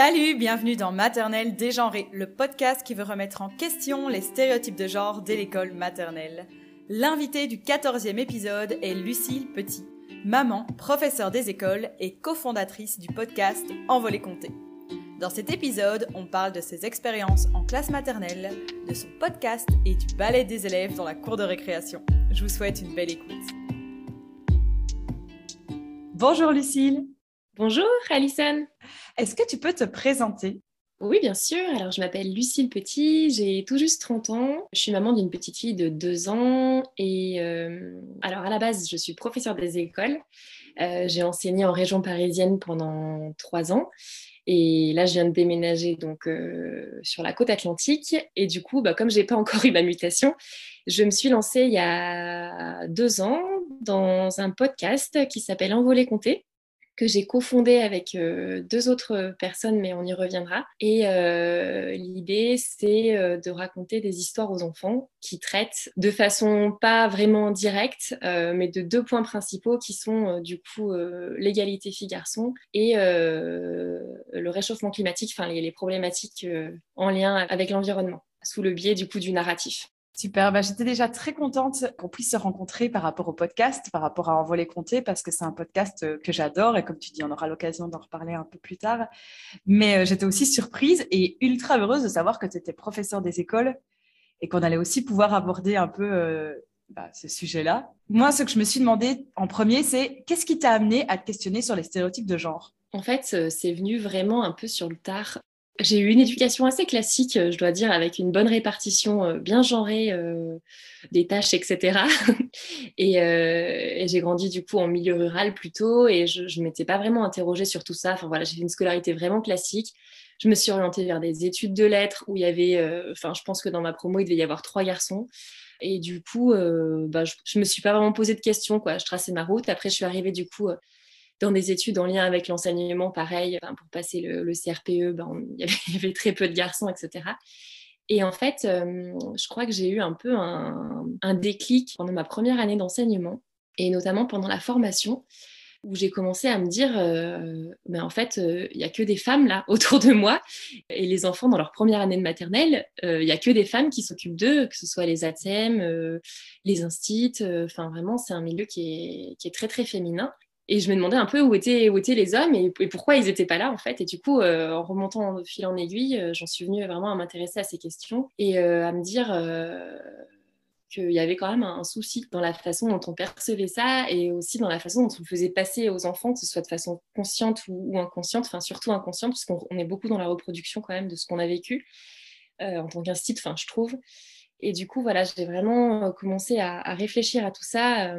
Salut, bienvenue dans Maternelle dégenrée, le podcast qui veut remettre en question les stéréotypes de genre dès l'école maternelle. L'invité du 14e épisode est Lucille Petit, maman, professeure des écoles et cofondatrice du podcast Envolée Comté. Dans cet épisode, on parle de ses expériences en classe maternelle, de son podcast et du ballet des élèves dans la cour de récréation. Je vous souhaite une belle écoute. Bonjour Lucille. Bonjour Alison. Est-ce que tu peux te présenter? Oui, bien sûr. Alors, je m'appelle Lucille Petit, j'ai tout juste 30 ans. Je suis maman d'une petite fille de 2 ans. Et euh, alors, à la base, je suis professeure des écoles. Euh, j'ai enseigné en région parisienne pendant 3 ans. Et là, je viens de déménager donc euh, sur la côte atlantique. Et du coup, bah, comme je n'ai pas encore eu ma mutation, je me suis lancée il y a deux ans dans un podcast qui s'appelle Envolée Comté que j'ai cofondé avec euh, deux autres personnes, mais on y reviendra. Et euh, l'idée, c'est euh, de raconter des histoires aux enfants qui traitent de façon pas vraiment directe, mais de deux points principaux qui sont du coup l'égalité filles-garçons et le réchauffement climatique, enfin les, les problématiques en lien avec l'environnement, sous le biais du coup du narratif. Super, bah, j'étais déjà très contente qu'on puisse se rencontrer par rapport au podcast, par rapport à Envoler Compter, parce que c'est un podcast euh, que j'adore et comme tu dis, on aura l'occasion d'en reparler un peu plus tard. Mais euh, j'étais aussi surprise et ultra heureuse de savoir que tu étais professeur des écoles et qu'on allait aussi pouvoir aborder un peu euh, bah, ce sujet-là. Moi, ce que je me suis demandé en premier, c'est qu'est-ce qui t'a amené à te questionner sur les stéréotypes de genre? En fait, c'est venu vraiment un peu sur le tard. J'ai eu une éducation assez classique, euh, je dois dire, avec une bonne répartition euh, bien genrée euh, des tâches, etc. et, j'ai grandi du coup en milieu rural plutôt, et je ne m'étais pas vraiment interrogée sur tout ça. Enfin voilà, j'ai fait une scolarité vraiment classique. Je me suis orientée vers des études de lettres où il y avait, enfin, je pense que dans ma promo, il devait y avoir trois garçons. Et du coup, bah, je, ne me suis pas vraiment posé de questions, quoi. Je traçais ma route. Après, je suis arrivée du coup dans des études en lien avec l'enseignement, pareil, pour passer le, CRPE, ben, il, y avait, très peu de garçons, etc. Et en fait, euh, je crois que j'ai eu un peu un, déclic pendant ma première année d'enseignement, et notamment pendant la formation, où j'ai commencé à me dire, euh, ben en fait, euh, il n'y a que des femmes là autour de moi, et les enfants dans leur première année de maternelle, il n'y a que des femmes qui s'occupent d'eux, que ce soit les ATM, les instits, enfin vraiment, c'est un milieu qui est très très féminin. Et je me demandais un peu où étaient, les hommes et, pourquoi ils n'étaient pas là, en fait. Et du coup, euh, en remontant de fil en aiguille, euh, j'en suis venue vraiment à m'intéresser à ces questions et euh, à me dire qu'il y avait quand même un, souci dans la façon dont on percevait ça et aussi dans la façon dont on faisait passer aux enfants, que ce soit de façon consciente ou, inconsciente, enfin surtout inconsciente, parce qu'on est beaucoup dans la reproduction quand même de ce qu'on a vécu en tant qu'institut, enfin, je trouve. Et du coup, voilà, j'ai vraiment commencé à, réfléchir à tout ça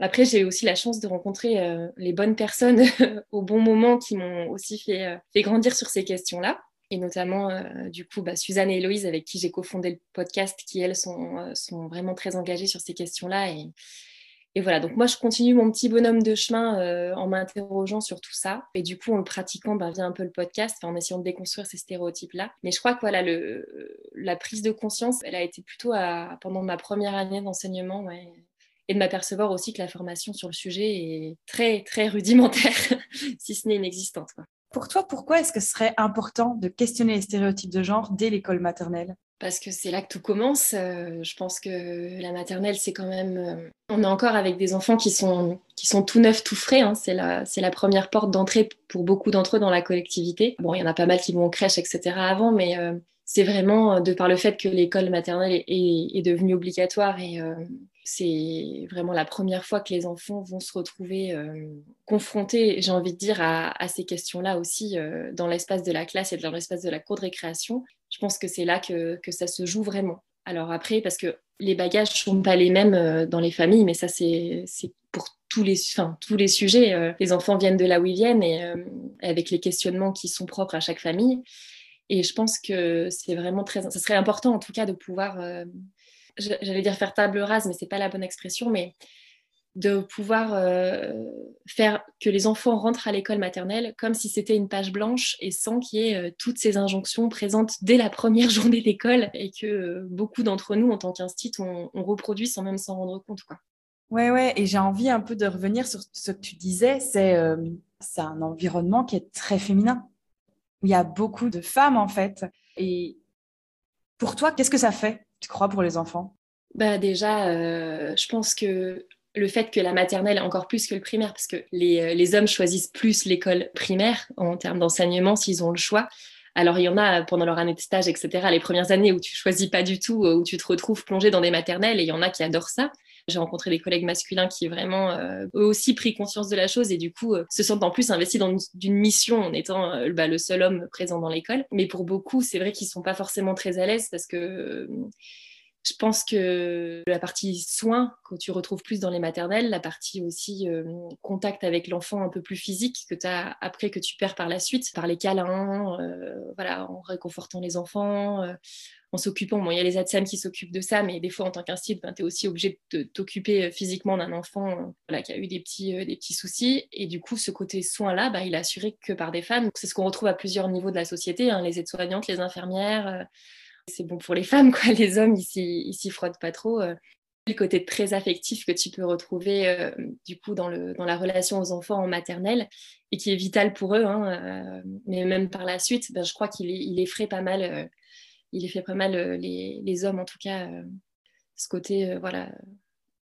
après, j'ai aussi la chance de rencontrer euh, les bonnes personnes au bon moment qui m'ont aussi fait, euh, grandir sur ces questions-là. Et notamment, euh, du coup, bah, Suzanne et Héloïse, avec qui j'ai cofondé le podcast, qui, elles, sont, vraiment très engagées sur ces questions-là. Et, voilà, donc moi, je continue mon petit bonhomme de chemin en m'interrogeant sur tout ça. Et du coup, en le pratiquant, bah, via un peu le podcast, en essayant de déconstruire ces stéréotypes-là. Mais je crois que voilà, la prise de conscience, elle a été plutôt pendant ma première année d'enseignement. Et de m'apercevoir aussi que la formation sur le sujet est très, très rudimentaire, si ce n'est inexistante. Pour toi, pourquoi est-ce que ce serait important de questionner les stéréotypes de genre dès l'école maternelle? Parce que c'est là que tout commence. Euh, je pense que la maternelle, c'est quand même... Euh, on est encore avec des enfants qui sont, qui sont tout neufs, tout frais. Hein. C'est la, la première porte d'entrée pour beaucoup d'entre eux dans la collectivité. Bon, il y en a pas mal qui vont en crèche, etc. avant, mais euh, c'est vraiment de par le fait que l'école maternelle est, est, devenue obligatoire et c'est vraiment la première fois que les enfants vont se retrouver euh, confrontés, j'ai envie de dire, à, ces questions-là aussi euh, dans l'espace de la classe et dans l'espace de la cour de récréation. Je pense que c'est là que, ça se joue vraiment. Alors après, parce que les bagages ne sont pas les mêmes euh, dans les familles, mais ça c'est pour tous les, tous les sujets. les enfants viennent de là où ils viennent et avec les questionnements qui sont propres à chaque famille. Et je pense que c'est vraiment très, ça serait important en tout cas de pouvoir j'allais dire faire table rase, mais c'est pas la bonne expression, mais de pouvoir euh, faire que les enfants rentrent à l'école maternelle comme si c'était une page blanche et sans qu'il y ait euh, toutes ces injonctions présentes dès la première journée d'école et que euh, beaucoup d'entre nous, en tant qu'institut, on, reproduit sans même s'en rendre compte. Quoi. Ouais, ouais, et j'ai envie un peu de revenir sur ce que tu disais, c'est c'est un environnement qui est très féminin. il y a beaucoup de femmes en fait. Et pour toi, qu'est-ce que ça fait, tu crois, pour les enfants? Bah déjà, euh, je pense que le fait que la maternelle, encore plus que le primaire, parce que les, euh, les hommes choisissent plus l'école primaire en termes d'enseignement s'ils ont le choix. Alors, il y en a pendant leur année de stage, etc., les premières années où tu choisis pas du tout, où tu te retrouves plongé dans des maternelles, et il y en a qui adorent ça. J'ai rencontré des collègues masculins qui vraiment euh, eux aussi pris conscience de la chose et du coup euh, se sentent en plus investis dans une, mission en étant euh, bah, le seul homme présent dans l'école. Mais pour beaucoup, c'est vrai qu'ils sont pas forcément très à l'aise parce que je pense que la partie soins, quand tu retrouves plus dans les maternelles, la partie aussi contact avec l'enfant un peu plus physique que tu as après que tu perds par la suite, par les câlins, voilà, en réconfortant les enfants, en s'occupant. Bon, il y a les ATSEM qui s'occupent de ça, mais des fois, en tant qu'institut, ben, tu es aussi obligé de t'occuper euh, physiquement d'un enfant euh, qui a eu des petits, euh, des petits soucis. Et du coup, ce côté soin-là, ben, il est assuré que par des femmes. C'est ce qu'on retrouve à plusieurs niveaux de la société, hein, les aides-soignantes, les infirmières. C'est bon pour les femmes, quoi. Les hommes, ils s'y frottent pas trop le côté très affectif que tu peux retrouver du coup dans, la relation aux enfants en maternelle et qui est vital pour eux. Hein, mais même par la suite, ben, je crois qu'il il effraie pas mal il fait pas mal euh, les, hommes, en tout cas, euh, ce côté euh, voilà,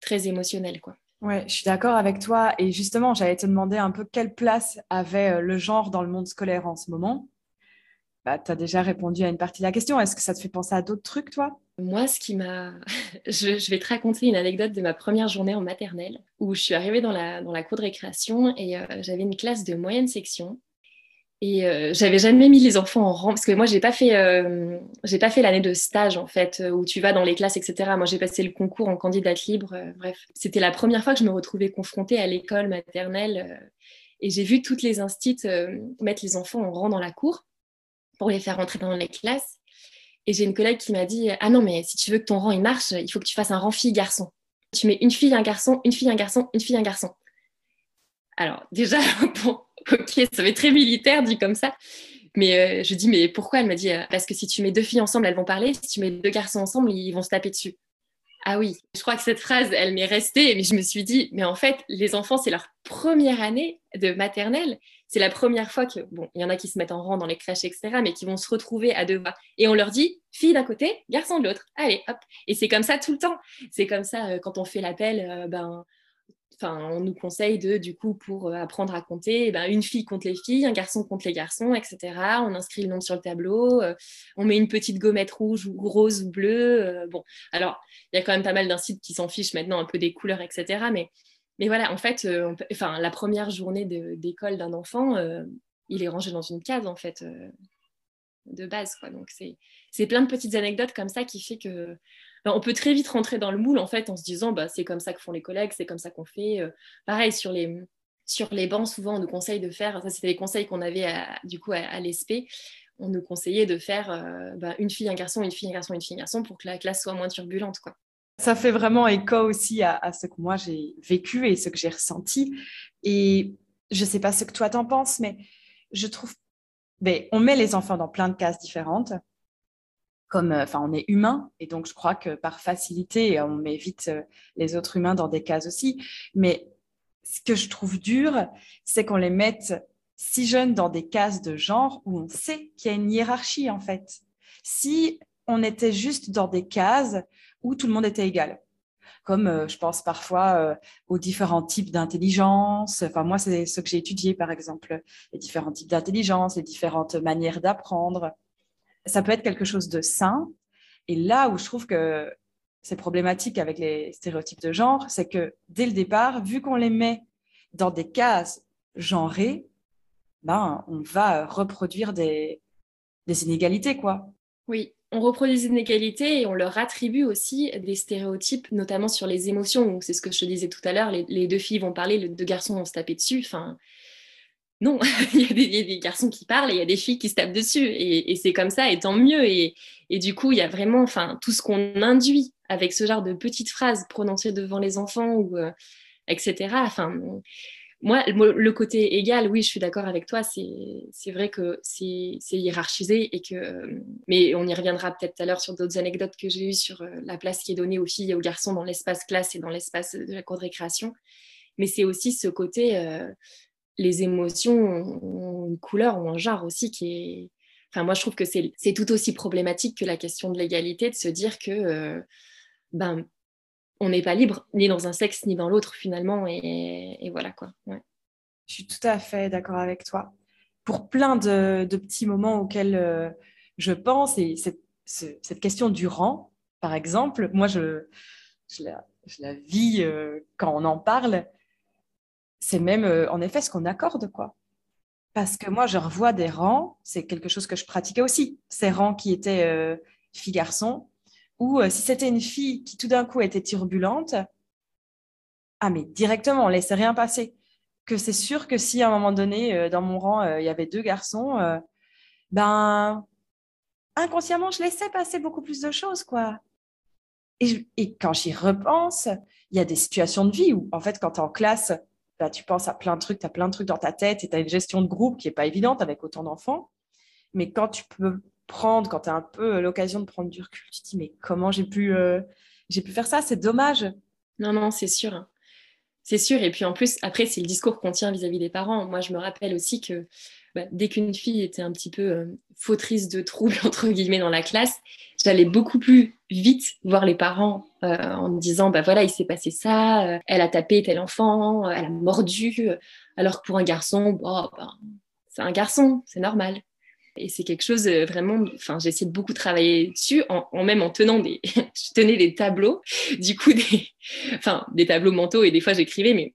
très émotionnel. quoi. Ouais, je suis d'accord avec toi. Et justement, j'allais te demander un peu quelle place avait le genre dans le monde scolaire en ce moment. Bah, tu as déjà répondu à une partie de la question. Est-ce que ça te fait penser à d'autres trucs, toi? Moi, ce qui m'a. je, vais te raconter une anecdote de ma première journée en maternelle où je suis arrivée dans la, dans la cour de récréation et j'avais une classe de moyenne section et euh, j'avais jamais mis les enfants en rang parce que moi j'ai pas fait euh, pas fait l'année de stage en fait où tu vas dans les classes etc. Moi j'ai passé le concours en candidate libre. Euh, bref, c'était la première fois que je me retrouvais confrontée à l'école maternelle et j'ai vu toutes les instits mettre les enfants en rang dans la cour pour les faire rentrer dans les classes. Et j'ai une collègue qui m'a dit ah non mais si tu veux que ton rang il marche, il faut que tu fasses un rang fille garçon. Tu mets une fille un garçon, une fille un garçon, une fille un garçon. Alors déjà bon ok, ça fait très militaire dit comme ça. Mais euh, je dis, mais pourquoi? Elle m'a dit, euh, parce que si tu mets deux filles ensemble, elles vont parler. Si tu mets deux garçons ensemble, ils vont se taper dessus. Ah oui, je crois que cette phrase, elle m'est restée, mais je me suis dit, mais en fait, les enfants, c'est leur première année de maternelle. C'est la première fois que, bon, il y en a qui se mettent en rang dans les crèches, etc., mais qui vont se retrouver à deux voix. Et on leur dit, fille d'un côté, garçon de l'autre. Allez, hop. Et c'est comme ça tout le temps. C'est comme ça euh, quand on fait l'appel, ben, on nous conseille de, du coup, pour euh, apprendre à compter, eh ben, une fille compte les filles, un garçon compte les garçons, etc. On inscrit le nom sur le tableau, euh, on met une petite gommette rouge ou rose ou bleue. Euh, bon, alors, il y a quand même pas mal d'insites qui s'en fichent maintenant un peu des couleurs, etc. Mais, mais voilà, en fait, enfin, la première journée d'école d'un enfant, il est rangé dans une case, en fait, de base. Quoi. Donc, c'est plein de petites anecdotes comme ça qui fait que on peut très vite rentrer dans le moule en fait en se disant bah, c'est comme ça que font les collègues, c'est comme ça qu'on fait. Euh, pareil sur les, bancs, souvent on nous conseille de faire, ça c'était les conseils qu'on avait du coup à, l'ESP, on nous conseillait de faire euh, bah, une fille, un garçon, une fille, un garçon, une fille, un garçon pour que la classe soit moins turbulente. Quoi. Ça fait vraiment écho aussi à, ce que moi j'ai vécu et ce que j'ai ressenti. Et je ne sais pas ce que toi t'en penses, mais je trouve, ben, on met les enfants dans plein de cases différentes comme, euh, enfin, on est humain, et donc je crois que par facilité, on met vite euh, les autres humains dans des cases aussi. Mais ce que je trouve dur, c'est qu'on les mette si jeunes dans des cases de genre où on sait qu'il y a une hiérarchie en fait. Si on était juste dans des cases où tout le monde était égal, comme euh, je pense parfois aux différents types d'intelligence. Enfin, moi, c'est ce que j'ai étudié, par exemple, les différents types d'intelligence, les différentes manières d'apprendre ça peut être quelque chose de sain. Et là où je trouve que c'est problématique avec les stéréotypes de genre, c'est que dès le départ, vu qu'on les met dans des cases genrées, ben, on va reproduire des, inégalités, quoi. Oui, on reproduit des inégalités et on leur attribue aussi des stéréotypes, notamment sur les émotions. C'est ce que je te disais tout à l'heure, les, les, deux filles vont parler, les deux garçons vont se taper dessus. Enfin, non, il, y a des, garçons qui parlent et il y a des filles qui se tapent dessus. Et, c'est comme ça, et tant mieux. Et, du coup, il y a vraiment enfin, tout ce qu'on induit avec ce genre de petites phrases prononcées devant les enfants, euh, etc. Enfin, moi, le côté égal, oui, je suis d'accord avec toi. C'est vrai que c'est hiérarchisé et que. Mais on y reviendra peut-être tout à l'heure sur d'autres anecdotes que j'ai eues sur euh, la place qui est donnée aux filles et aux garçons dans l'espace classe et dans l'espace de la cour de récréation. Mais c'est aussi ce côté. Euh, les émotions ont une couleur ou un genre aussi qui est. Enfin, moi, je trouve que c'est tout aussi problématique que la question de l'égalité, de se dire que euh, ben, on n'est pas libre ni dans un sexe ni dans l'autre finalement. Et, voilà quoi. Je suis tout à fait d'accord avec toi. Pour plein de, petits moments auxquels euh, je pense, et cette, question du rang, par exemple, moi, je, je, la, vis euh, quand on en parle c'est même euh, en effet ce qu'on accorde, quoi. Parce que moi, je revois des rangs, c'est quelque chose que je pratiquais aussi, ces rangs qui étaient euh, filles-garçons, ou euh, si c'était une fille qui tout d'un coup était turbulente, ah mais directement, on laissait rien passer. Que c'est sûr que si à un moment donné, dans mon rang, il y avait deux garçons, ben inconsciemment, je laissais passer beaucoup plus de choses, quoi. Et, et quand j'y repense, il y a des situations de vie où, en fait, quand tu es en classe, bah, tu penses à plein de trucs, tu as plein de trucs dans ta tête et tu as une gestion de groupe qui n'est pas évidente avec autant d'enfants. Mais quand tu peux prendre, quand tu as un peu l'occasion de prendre du recul, tu te dis, mais comment j'ai pu, euh, pu faire ça? C'est dommage. Non, non, c'est sûr. C'est sûr. Et puis en plus, après, c'est le discours qu'on tient vis-à-vis des parents. Moi, je me rappelle aussi que bah, dès qu'une fille était un petit peu euh, fautrice de troubles, entre guillemets, dans la classe, j'allais beaucoup plus vite voir les parents euh, en me disant, bah voilà, il s'est passé ça, euh, elle a tapé tel enfant, elle a mordu, alors que pour un garçon, ben, c'est un garçon, c'est normal. Et c'est quelque chose vraiment, enfin, j'ai essayé de beaucoup travailler dessus, en, même en tenant des, je tenais des tableaux, du coup, des, enfin, des tableaux mentaux, et des fois j'écrivais, mais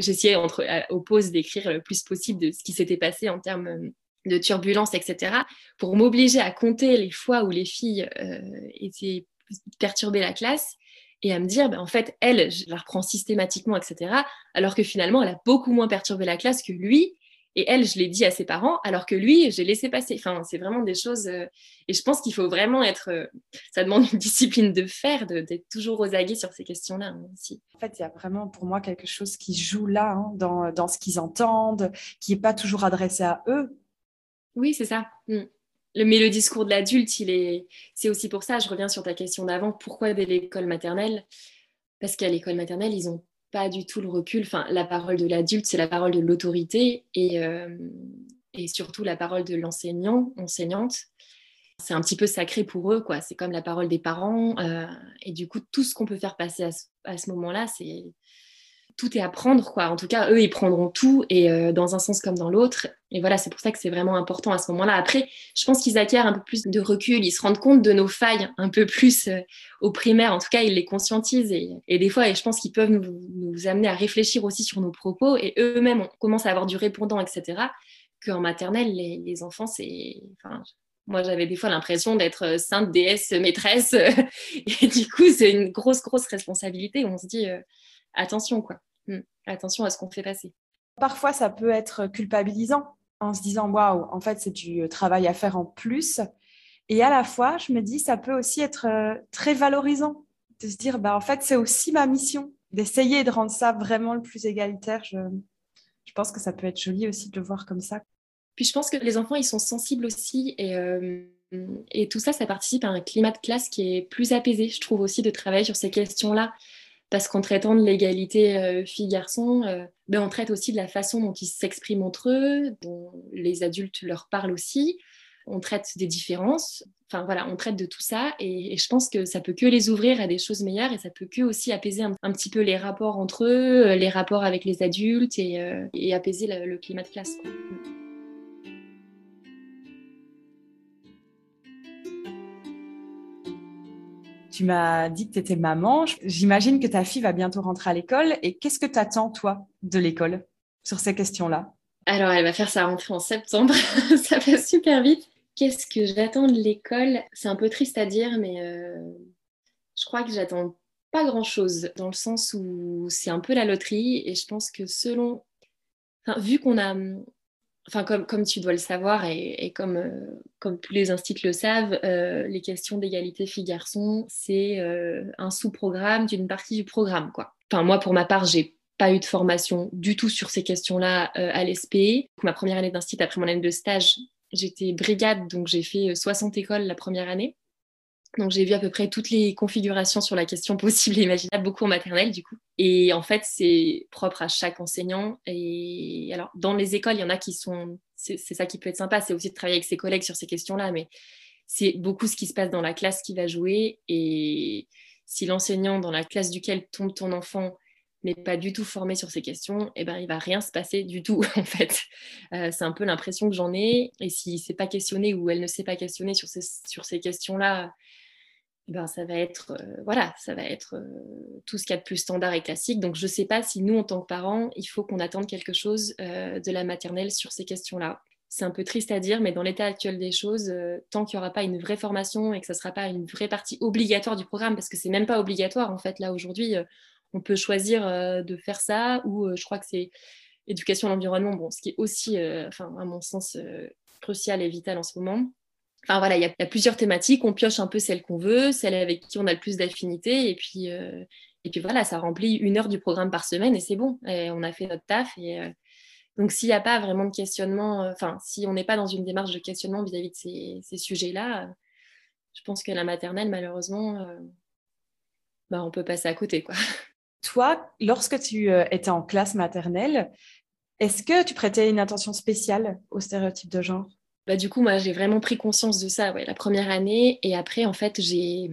j'essayais entre aux pauses d'écrire le plus possible de ce qui s'était passé en termes euh, de turbulence, etc., pour m'obliger à compter les fois où les filles euh, étaient perturbées la classe et à me dire, ben, en fait, elle, je la reprends systématiquement, etc., alors que finalement, elle a beaucoup moins perturbé la classe que lui, et elle, je l'ai dit à ses parents, alors que lui, j'ai laissé passer. Enfin, c'est vraiment des choses. Euh, et je pense qu'il faut vraiment être. Euh, ça demande une discipline de faire, d'être toujours aux aguets sur ces questions-là hein, aussi. En fait, il y a vraiment pour moi quelque chose qui joue là, hein, dans, dans, ce qu'ils entendent, qui n'est pas toujours adressé à eux. Oui, c'est ça. Mm. Mais le discours de l'adulte. C'est aussi pour ça, je reviens sur ta question d'avant, pourquoi dès l'école maternelle? Parce qu'à l'école maternelle, ils ont pas du tout le recul. Enfin, la parole de l'adulte, c'est la parole de l'autorité et, euh, surtout la parole de l'enseignant, enseignante. C'est un petit peu sacré pour eux. C'est comme la parole des parents. Euh, et du coup, tout ce qu'on peut faire passer à ce moment-là, c'est tout est à prendre, quoi. En tout cas, eux, ils prendront tout et euh, dans un sens comme dans l'autre. Et voilà, c'est pour ça que c'est vraiment important à ce moment-là. Après, je pense qu'ils acquièrent un peu plus de recul, ils se rendent compte de nos failles un peu plus euh, au primaire. En tout cas, ils les conscientisent et, des fois, et je pense qu'ils peuvent nous, amener à réfléchir aussi sur nos propos et eux-mêmes commencent à avoir du répondant, etc. Qu'en maternelle, les, enfants, c'est. Enfin, moi, j'avais des fois l'impression d'être euh, sainte déesse maîtresse. et du coup, c'est une grosse, grosse responsabilité. On se dit, attention, quoi. Attention à ce qu'on fait passer. Parfois, ça peut être culpabilisant en se disant waouh, en fait, c'est du travail à faire en plus. Et à la fois, je me dis, ça peut aussi être euh, très valorisant de se dire, bah, en fait, c'est aussi ma mission d'essayer de rendre ça vraiment le plus égalitaire. Je, je, pense que ça peut être joli aussi de le voir comme ça. Puis je pense que les enfants, ils sont sensibles aussi. Et, euh, et tout ça, ça participe à un climat de classe qui est plus apaisé, je trouve aussi, de travailler sur ces questions-là parce qu'en traitant de l'égalité euh, filles-garçons, euh, ben, on traite aussi de la façon dont ils s'expriment entre eux, dont les adultes leur parlent aussi. On traite des différences. Enfin voilà, on traite de tout ça et, je pense que ça peut que les ouvrir à des choses meilleures et ça peut que aussi apaiser un, petit peu les rapports entre eux, les rapports avec les adultes et, euh, apaiser le, climat de classe. Tu m'as dit que tu étais maman. J'imagine que ta fille va bientôt rentrer à l'école. Et qu'est-ce que tu attends, toi, de l'école sur ces questions-là? Alors, elle va faire sa rentrée en septembre. ça passe super vite. Qu'est-ce que j'attends de l'école? C'est un peu triste à dire, mais euh, je crois que j'attends pas grand-chose, dans le sens où c'est un peu la loterie. Et je pense que selon... Enfin, vu qu'on a enfin, comme, tu dois le savoir et, comme, euh, comme tous les instituts le savent, euh, les questions d'égalité filles-garçons, c'est euh, un sous-programme d'une partie du programme. Quoi. Enfin, moi, pour ma part, j'ai pas eu de formation du tout sur ces questions-là à l'SP. Ma première année d'institut, après mon année de stage, j'étais brigade, donc j'ai fait 60 écoles la première année. Donc j'ai vu à peu près toutes les configurations sur la question possible et imaginable, beaucoup en maternelle du coup. Et en fait, c'est propre à chaque enseignant. Et alors, dans les écoles, il y en a qui sont, c'est ça qui peut être sympa, c'est aussi de travailler avec ses collègues sur ces questions-là, mais c'est beaucoup ce qui se passe dans la classe qui va jouer. Et si l'enseignant dans la classe duquel tombe ton enfant n'est pas du tout formé sur ces questions, eh ben, il va rien se passer du tout, en fait. Euh, c'est un peu l'impression que j'en ai. Et s'il ne s'est pas questionné ou elle ne s'est pas questionnée sur ces, sur ces questions-là, ben, ça va être, euh, voilà, ça va être euh, tout ce qu'il y a de plus standard et classique. Donc, je ne sais pas si nous, en tant que parents, il faut qu'on attende quelque chose de la maternelle sur ces questions-là. C'est un peu triste à dire, mais dans l'état actuel des choses, tant qu'il n'y aura pas une vraie formation et que ce ne sera pas une vraie partie obligatoire du programme, parce que c'est même pas obligatoire, en fait, là, aujourd'hui, on peut choisir euh, de faire ça ou euh, je crois que c'est éducation à l'environnement, bon, ce qui est aussi, euh, enfin, à mon sens, crucial et vital en ce moment. Enfin voilà, il y, a plusieurs thématiques, on pioche un peu celle qu'on veut, celle avec qui on a le plus d'affinité, et puis et puis voilà, ça remplit une heure du programme par semaine et c'est bon, et on a fait notre taf. Et, donc s'il n'y a pas vraiment de questionnement, enfin si on n'est pas dans une démarche de questionnement vis-à-vis de ces, ces sujets-là, je pense que la maternelle, malheureusement, bah, on peut passer à côté. quoi. Toi, lorsque tu euh, étais en classe maternelle, est-ce que tu prêtais une attention spéciale aux stéréotypes de genre? Bah, Du coup, moi, j'ai vraiment pris conscience de ça ouais, la première année. Et après, en fait, j'ai,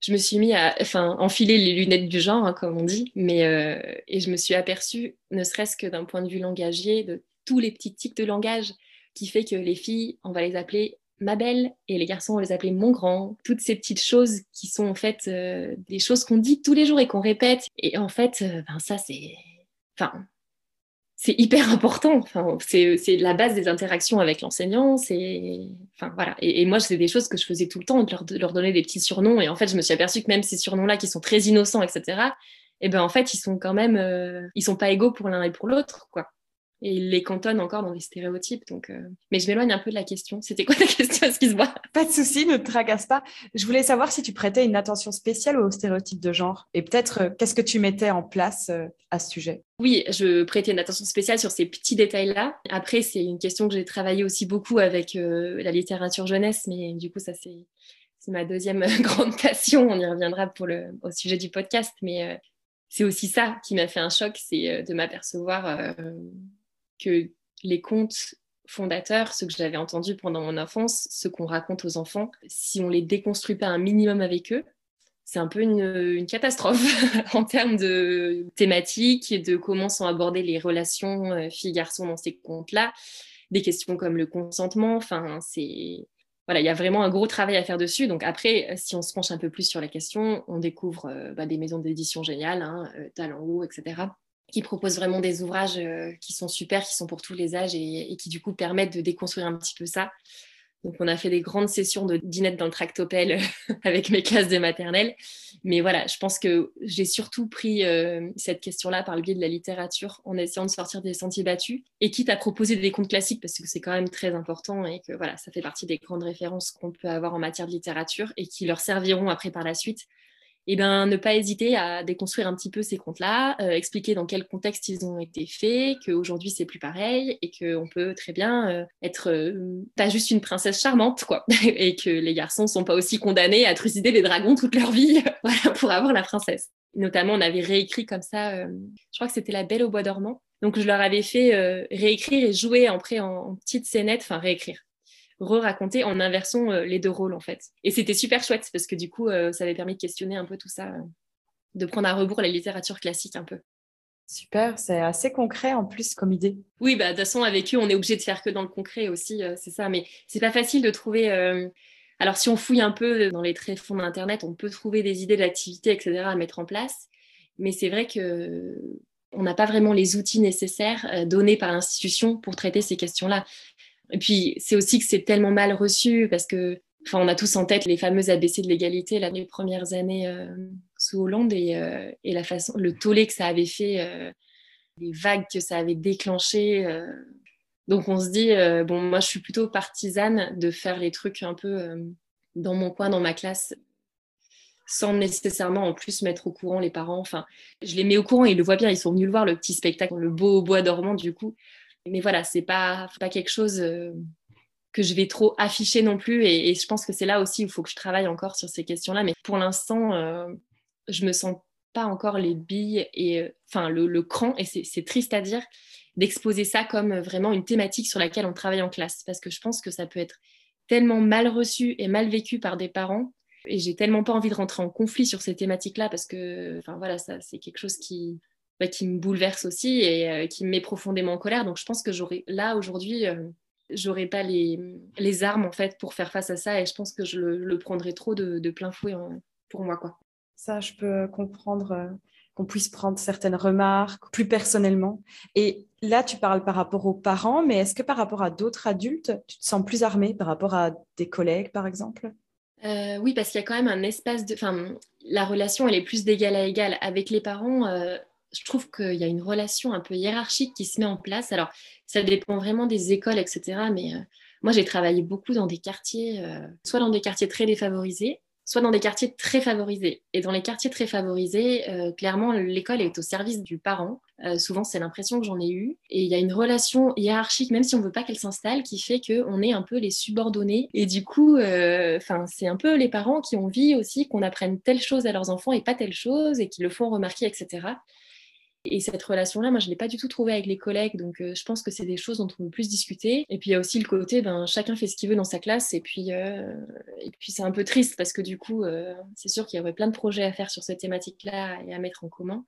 je me suis mis à enfin, enfiler les lunettes du genre, hein, comme on dit. Mais, euh, et je me suis aperçue, ne serait-ce que d'un point de vue langagier, de tous les petits tics de langage qui fait que les filles, on va les appeler ma belle et les garçons on les appelait mon grand toutes ces petites choses qui sont en fait euh, des choses qu'on dit tous les jours et qu'on répète et en fait euh, ben, ça c'est enfin c'est hyper important. C'est la base des interactions avec l'enseignant et, moi c'est des choses que je faisais tout le temps de leur, donner des petits surnoms. Et en fait je me suis aperçue que même ces surnoms là qui sont très innocents etc et ben en fait ils sont quand même euh, ils sont pas égaux pour l'un et pour l'autre quoi et il les cantonne encore dans des stéréotypes. Donc, euh, Mais je m'éloigne un peu de la question. C'était quoi ta question Excuse-moi? Pas de souci, ne te tracasse pas. Je voulais savoir si tu prêtais une attention spéciale aux stéréotypes de genre et peut-être euh, qu'est-ce que tu mettais en place euh, à ce sujet? Oui, je prêtais une attention spéciale sur ces petits détails-là. Après, c'est une question que j'ai travaillé aussi beaucoup avec la littérature jeunesse, mais du coup, ça c'est ma deuxième grande passion. On y reviendra pour le, au sujet du podcast, mais c'est aussi ça qui m'a fait un choc, c'est de m'apercevoir les contes fondateurs, ceux que j'avais entendus pendant mon enfance, ceux qu'on raconte aux enfants, si on les déconstruit pas un minimum avec eux, c'est un peu une, catastrophe en termes de thématiques et de comment sont abordées les relations euh, filles-garçons dans ces contes-là. Des questions comme le consentement, enfin, c'est. Voilà, il y a vraiment un gros travail à faire dessus. Donc après, si on se penche un peu plus sur la question, on découvre euh, bah, des maisons d'édition géniales, hein, euh, etc qui proposent vraiment des ouvrages euh, qui sont super, qui sont pour tous les âges et, qui du coup permettent de déconstruire un petit peu ça. Donc on a fait des grandes sessions de dinette dans le tractopelle avec mes classes de maternelle. Mais voilà, je pense que j'ai surtout pris euh, cette question-là par le biais de la littérature en essayant de sortir des sentiers battus et quitte à proposer des contes classiques parce que c'est quand même très important et que voilà, ça fait partie des grandes références qu'on peut avoir en matière de littérature et qui leur serviront après par la suite eh ben, ne pas hésiter à déconstruire un petit peu ces contes-là, euh, expliquer dans quel contexte ils ont été faits, qu'aujourd'hui c'est plus pareil et qu'on peut très bien euh, être euh, pas juste une princesse charmante, quoi, et que les garçons sont pas aussi condamnés à trucider les dragons toute leur vie voilà, pour avoir la princesse. Notamment, on avait réécrit comme ça, je crois que c'était La Belle au Bois dormant. Donc, je leur avais fait réécrire et jouer après en, en petites scénettes, enfin réécrire, re-raconter en inversant euh, les deux rôles en fait. Et c'était super chouette parce que du coup, euh, ça avait permis de questionner un peu tout ça, euh, de prendre à rebours la littérature classique un peu. Super, c'est assez concret en plus comme idée. Oui, bah, de toute façon, avec eux, on est obligé de faire que dans le concret aussi, c'est ça. Mais c'est pas facile de trouver. Alors, si on fouille un peu dans les tréfonds d'Internet, on peut trouver des idées d'activités, etc., à mettre en place. Mais c'est vrai que on n'a pas vraiment les outils nécessaires donnés par l'institution pour traiter ces questions-là. Et puis, c'est aussi que c'est tellement mal reçu parce que, enfin, on a tous en tête les fameuses ABC de l'égalité, les premières années euh, sous Hollande et, euh, et, la façon, le tollé que ça avait fait, euh, les vagues que ça avait déclenché. Donc, on se dit, bon, moi, je suis plutôt partisane de faire les trucs un peu dans mon coin, dans ma classe, sans nécessairement en plus mettre au courant les parents. Enfin, je les mets au courant, ils le voient bien, ils sont venus le voir, le petit spectacle, le beau bois dormant du coup mais voilà, c'est pas, pas quelque chose euh, que je vais trop afficher non plus. Et, je pense que c'est là aussi où il faut que je travaille encore sur ces questions-là. Mais pour l'instant, euh, je me sens pas encore les billes et euh, enfin le, cran, et c'est triste à dire, d'exposer ça comme vraiment une thématique sur laquelle on travaille en classe. Parce que je pense que ça peut être tellement mal reçu et mal vécu par des parents. Et j'ai tellement pas envie de rentrer en conflit sur ces thématiques-là parce que, enfin voilà, ça c'est quelque chose qui, bah, qui me bouleverse aussi et euh, qui me met profondément en colère. Donc je pense que j'aurais là aujourd'hui, j'aurais pas les, les, armes en fait pour faire face à ça et je pense que je le, prendrais trop de, plein fouet pour moi quoi. Ça, je peux comprendre euh, qu'on puisse prendre certaines remarques plus personnellement. Et là, tu parles par rapport aux parents, mais est-ce que par rapport à d'autres adultes, tu te sens plus armée par rapport à des collègues, par exemple? Euh, oui, parce qu'il y a quand même un espace de. Enfin, la relation, elle est plus d'égal à égal. Avec les parents, euh, je trouve qu'il y a une relation un peu hiérarchique qui se met en place. Alors, ça dépend vraiment des écoles, etc. Mais euh, moi, j'ai travaillé beaucoup dans des quartiers, euh, soit dans des quartiers très défavorisés, soit dans des quartiers très favorisés. Et dans les quartiers très favorisés, euh, clairement, l'école est au service du parent. souvent, c'est l'impression que j'en ai eue. Et il y a une relation hiérarchique, même si on ne veut pas qu'elle s'installe, qui fait qu'on est un peu les subordonnés. Et du coup, c'est un peu les parents qui ont envie aussi qu'on apprenne telle chose à leurs enfants et pas telle chose, et qui le font remarquer, etc. Et cette relation-là, moi, je ne l'ai pas du tout trouvée avec les collègues. Donc, euh, je pense que c'est des choses dont on veut plus discuter. Et puis, il y a aussi le côté, ben, chacun fait ce qu'il veut dans sa classe. Et puis, euh, puis c'est un peu triste parce que du coup, euh, c'est sûr qu'il y aurait plein de projets à faire sur cette thématique-là et à mettre en commun.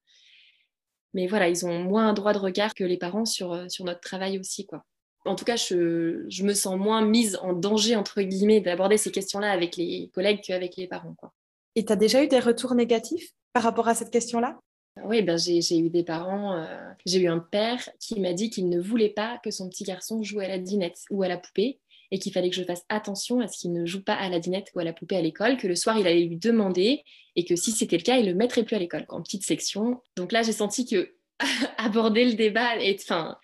Mais voilà, ils ont moins un droit de regard que les parents sur, sur notre travail aussi, quoi. En tout cas, je, je me sens moins mise en danger, entre guillemets, d'aborder ces questions-là avec les collègues qu'avec les parents. Quoi. Et tu as déjà eu des retours négatifs par rapport à cette question-là? Oui, ben j'ai eu des parents, euh, j'ai eu un père qui m'a dit qu'il ne voulait pas que son petit garçon joue à la dinette ou à la poupée et qu'il fallait que je fasse attention à ce qu'il ne joue pas à la dinette ou à la poupée à l'école, que le soir il allait lui demander et que si c'était le cas, il le mettrait plus à l'école, en petite section. Donc là, j'ai senti que aborder le débat, enfin,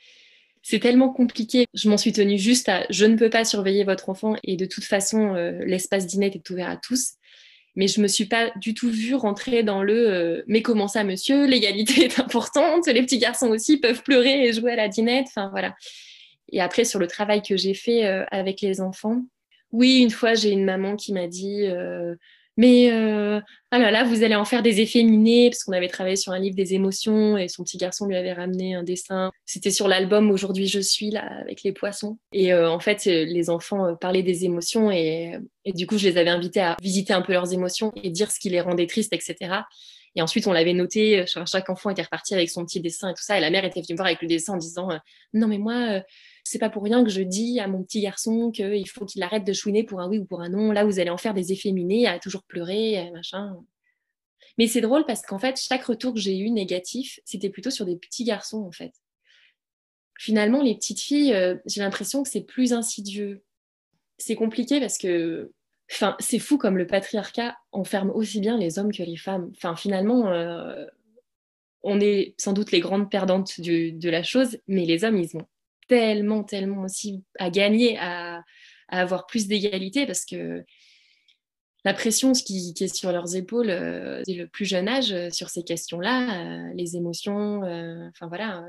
c'est tellement compliqué. Je m'en suis tenue juste à je ne peux pas surveiller votre enfant et de toute façon, euh, l'espace dinette est ouvert à tous mais je me suis pas du tout vue rentrer dans le euh, mais comment ça monsieur? L'égalité est importante les petits garçons aussi peuvent pleurer et jouer à la dinette enfin voilà. Et après sur le travail que j'ai fait euh, avec les enfants oui une fois j'ai une maman qui m'a dit euh, mais euh, ah là là, vous allez en faire des efféminés, parce qu'on avait travaillé sur un livre des émotions et son petit garçon lui avait ramené un dessin. C'était sur l'album Aujourd'hui je suis, là, avec les poissons. Et euh, en fait, les enfants euh, parlaient des émotions et, et, du coup, je les avais invités à visiter un peu leurs émotions et dire ce qui les rendait tristes, etc. Et ensuite, on l'avait noté, chaque enfant était reparti avec son petit dessin et tout ça. Et la mère était venue me voir avec le dessin en disant Non, mais moi, c'est pas pour rien que je dis à mon petit garçon qu'il faut qu'il arrête de chouiner pour un oui ou pour un non. Là, vous allez en faire des efféminés, à toujours pleurer, machin. Mais c'est drôle parce qu'en fait, chaque retour que j'ai eu négatif, c'était plutôt sur des petits garçons, en fait. Finalement, les petites filles, euh, j'ai l'impression que c'est plus insidieux. C'est compliqué parce que Enfin, c'est fou comme le patriarcat enferme aussi bien les hommes que les femmes. Enfin, finalement, euh, on est sans doute les grandes perdantes de la chose, mais les hommes, ils ont tellement, tellement aussi à gagner, à, avoir plus d'égalité parce que la pression qui, qui, est sur leurs épaules euh, dès le plus jeune âge euh, sur ces questions-là, euh, les émotions, enfin voilà.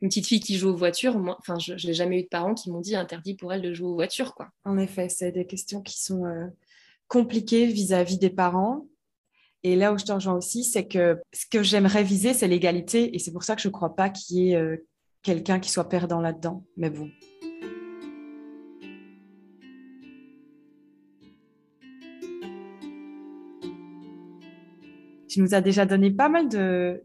Une petite fille qui joue aux voitures, enfin, je n'ai jamais eu de parents qui m'ont dit interdit pour elle de jouer aux voitures, quoi. En effet, c'est des questions qui sont compliquées vis-à-vis des parents. Et là où je te rejoins aussi, c'est que ce que j'aimerais viser, c'est l'égalité. Et c'est pour ça que je ne crois pas qu'il y ait quelqu'un qui soit perdant là-dedans. Mais bon. Tu nous as déjà donné pas mal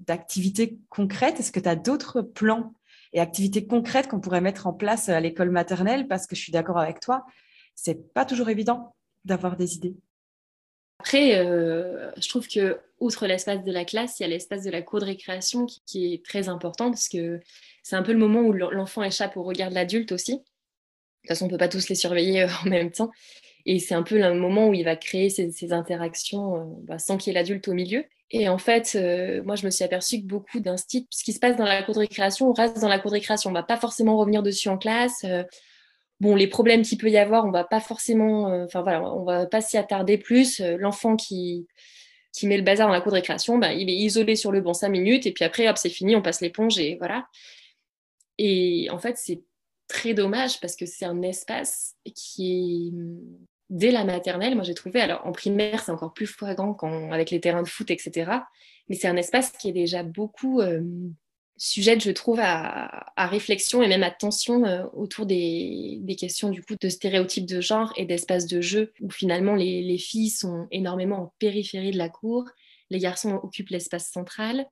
d'activités concrètes. Est-ce que tu as d'autres plans et activités concrètes qu'on pourrait mettre en place à l'école maternelle? Parce que je suis d'accord avec toi, c'est pas toujours évident d'avoir des idées. Après, euh, je trouve que outre l'espace de la classe, il y a l'espace de la cour de récréation qui, est très important parce que c'est un peu le moment où l'enfant échappe au regard de l'adulte aussi. De toute façon, on ne peut pas tous les surveiller euh, en même temps. Et c'est un peu le moment où il va créer ces, interactions euh, bah, sans qu'il y ait l'adulte au milieu. Et en fait, moi, je me suis aperçue que beaucoup d'instits, ce qui se passe dans la cour de récréation, on reste dans la cour de récréation. On ne va pas forcément revenir dessus en classe bon, les problèmes qu'il peut y avoir, on va pas forcément, euh, enfin voilà, on va pas s'y attarder plus. Euh, l'enfant qui, qui met le bazar dans la cour de récréation, bah, il est isolé sur le banc cinq minutes et puis après, hop, c'est fini, on passe l'éponge et voilà. Et en fait, c'est très dommage parce que c'est un espace qui dès la maternelle, moi j'ai trouvé, alors en primaire c'est encore plus flagrant quand, avec les terrains de foot, etc. Mais c'est un espace qui est déjà beaucoup euh, sujet, je trouve, à, réflexion et même à tension euh, autour des, questions du coup de stéréotypes de genre et d'espace de jeu où finalement les, filles sont énormément en périphérie de la cour, les garçons occupent l'espace central.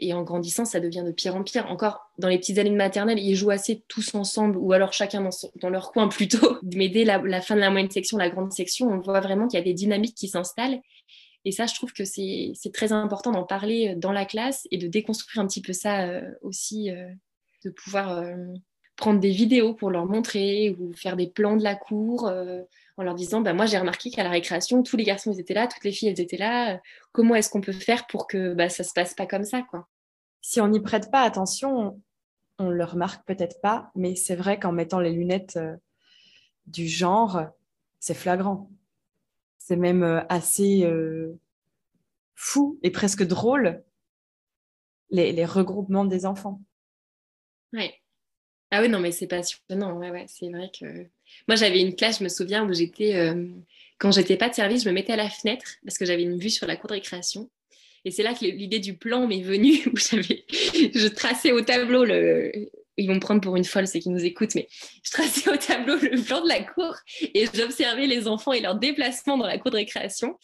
Et en grandissant, ça devient de pire en pire. Encore dans les petites années de maternelle, ils jouent assez tous ensemble, ou alors chacun dans, leur coin plutôt. Mais dès la, fin de la moyenne section, la grande section, on voit vraiment qu'il y a des dynamiques qui s'installent. Et ça, je trouve que c'est très important d'en parler euh, dans la classe et de déconstruire un petit peu ça euh, aussi, euh, de pouvoir prendre des vidéos pour leur montrer ou faire des plans de la cour en leur disant bah, Moi, j'ai remarqué qu'à la récréation, tous les garçons ils étaient là, toutes les filles elles étaient là. Comment est-ce qu'on peut faire pour que bah, ça se passe pas comme ça quoi? Si on n'y prête pas attention, on le remarque peut-être pas, mais c'est vrai qu'en mettant les lunettes du genre, c'est flagrant. C'est même euh, assez euh, fou et presque drôle, les, regroupements des enfants. Oui. Ah oui, non, mais c'est passionnant. Ouais, ouais, c'est vrai que. Moi, j'avais une classe, je me souviens, où j'étais. Euh, quand j'étais pas de service, je me mettais à la fenêtre parce que j'avais une vue sur la cour de récréation. Et c'est là que l'idée du plan m'est venue, où je traçais au tableau le, ils vont me prendre pour une folle, c'est qu'ils nous écoutent, mais je traçais au tableau le plan de la cour et j'observais les enfants et leurs déplacements dans la cour de récréation.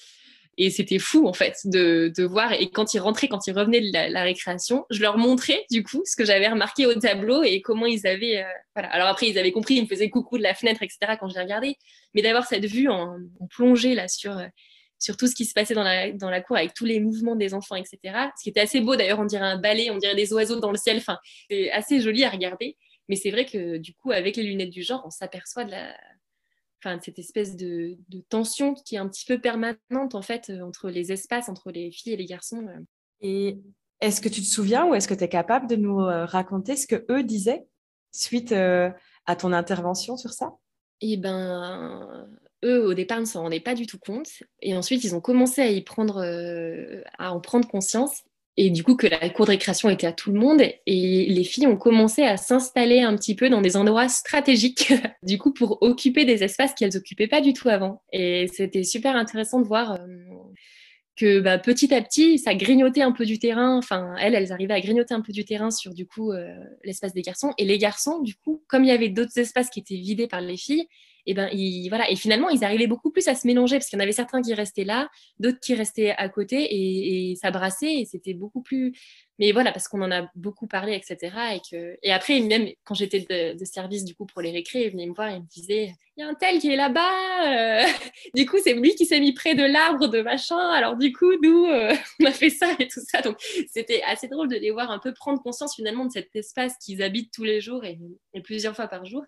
Et c'était fou, en fait, de, voir. Et quand ils rentraient, quand ils revenaient de la, récréation, je leur montrais, du coup, ce que j'avais remarqué au tableau et comment ils avaient. Euh, voilà. Alors après, ils avaient compris, ils me faisaient coucou de la fenêtre, etc., quand je les regardais. Mais d'avoir cette vue en, en plongée, là, sur, euh, sur tout ce qui se passait dans la, dans la cour avec tous les mouvements des enfants, etc. Ce qui était assez beau d'ailleurs, on dirait un ballet, on dirait des oiseaux dans le ciel. Enfin, c'est assez joli à regarder. Mais c'est vrai que du coup, avec les lunettes du genre, on s'aperçoit de la, enfin, cette espèce de, de, tension qui est un petit peu permanente en fait entre les espaces, entre les filles et les garçons. Et est-ce que tu te souviens ou est-ce que tu es capable de nous euh, raconter ce que eux disaient suite euh, à ton intervention sur ça? Eh ben, eux, au départ, ne s'en rendaient pas du tout compte. Et ensuite, ils ont commencé à y prendre, euh, à en prendre conscience. Et du coup, que la cour de récréation était à tout le monde. Et les filles ont commencé à s'installer un petit peu dans des endroits stratégiques, du coup, pour occuper des espaces qu'elles n'occupaient pas du tout avant. Et c'était super intéressant de voir euh, que bah, petit à petit, ça grignotait un peu du terrain. Enfin, elles, elles arrivaient à grignoter un peu du terrain sur, du coup, euh, l'espace des garçons. Et les garçons, du coup, comme il y avait d'autres espaces qui étaient vidés par les filles, et ben voilà. Et finalement ils arrivaient beaucoup plus à se mélanger parce qu'il y en avait certains qui restaient là d'autres qui restaient à côté et, et ça brassait et c'était beaucoup plus mais voilà parce qu'on en a beaucoup parlé etc et après même quand j'étais de, service du coup pour les récrés ils venaient me voir et me disaient il y a un tel qui est là-bas euh. du coup c'est lui qui s'est mis près de l'arbre de machin. Alors du coup nous euh, on a fait ça et tout ça. Donc c'était assez drôle de les voir un peu prendre conscience finalement de cet espace qu'ils habitent tous les jours et plusieurs fois par jour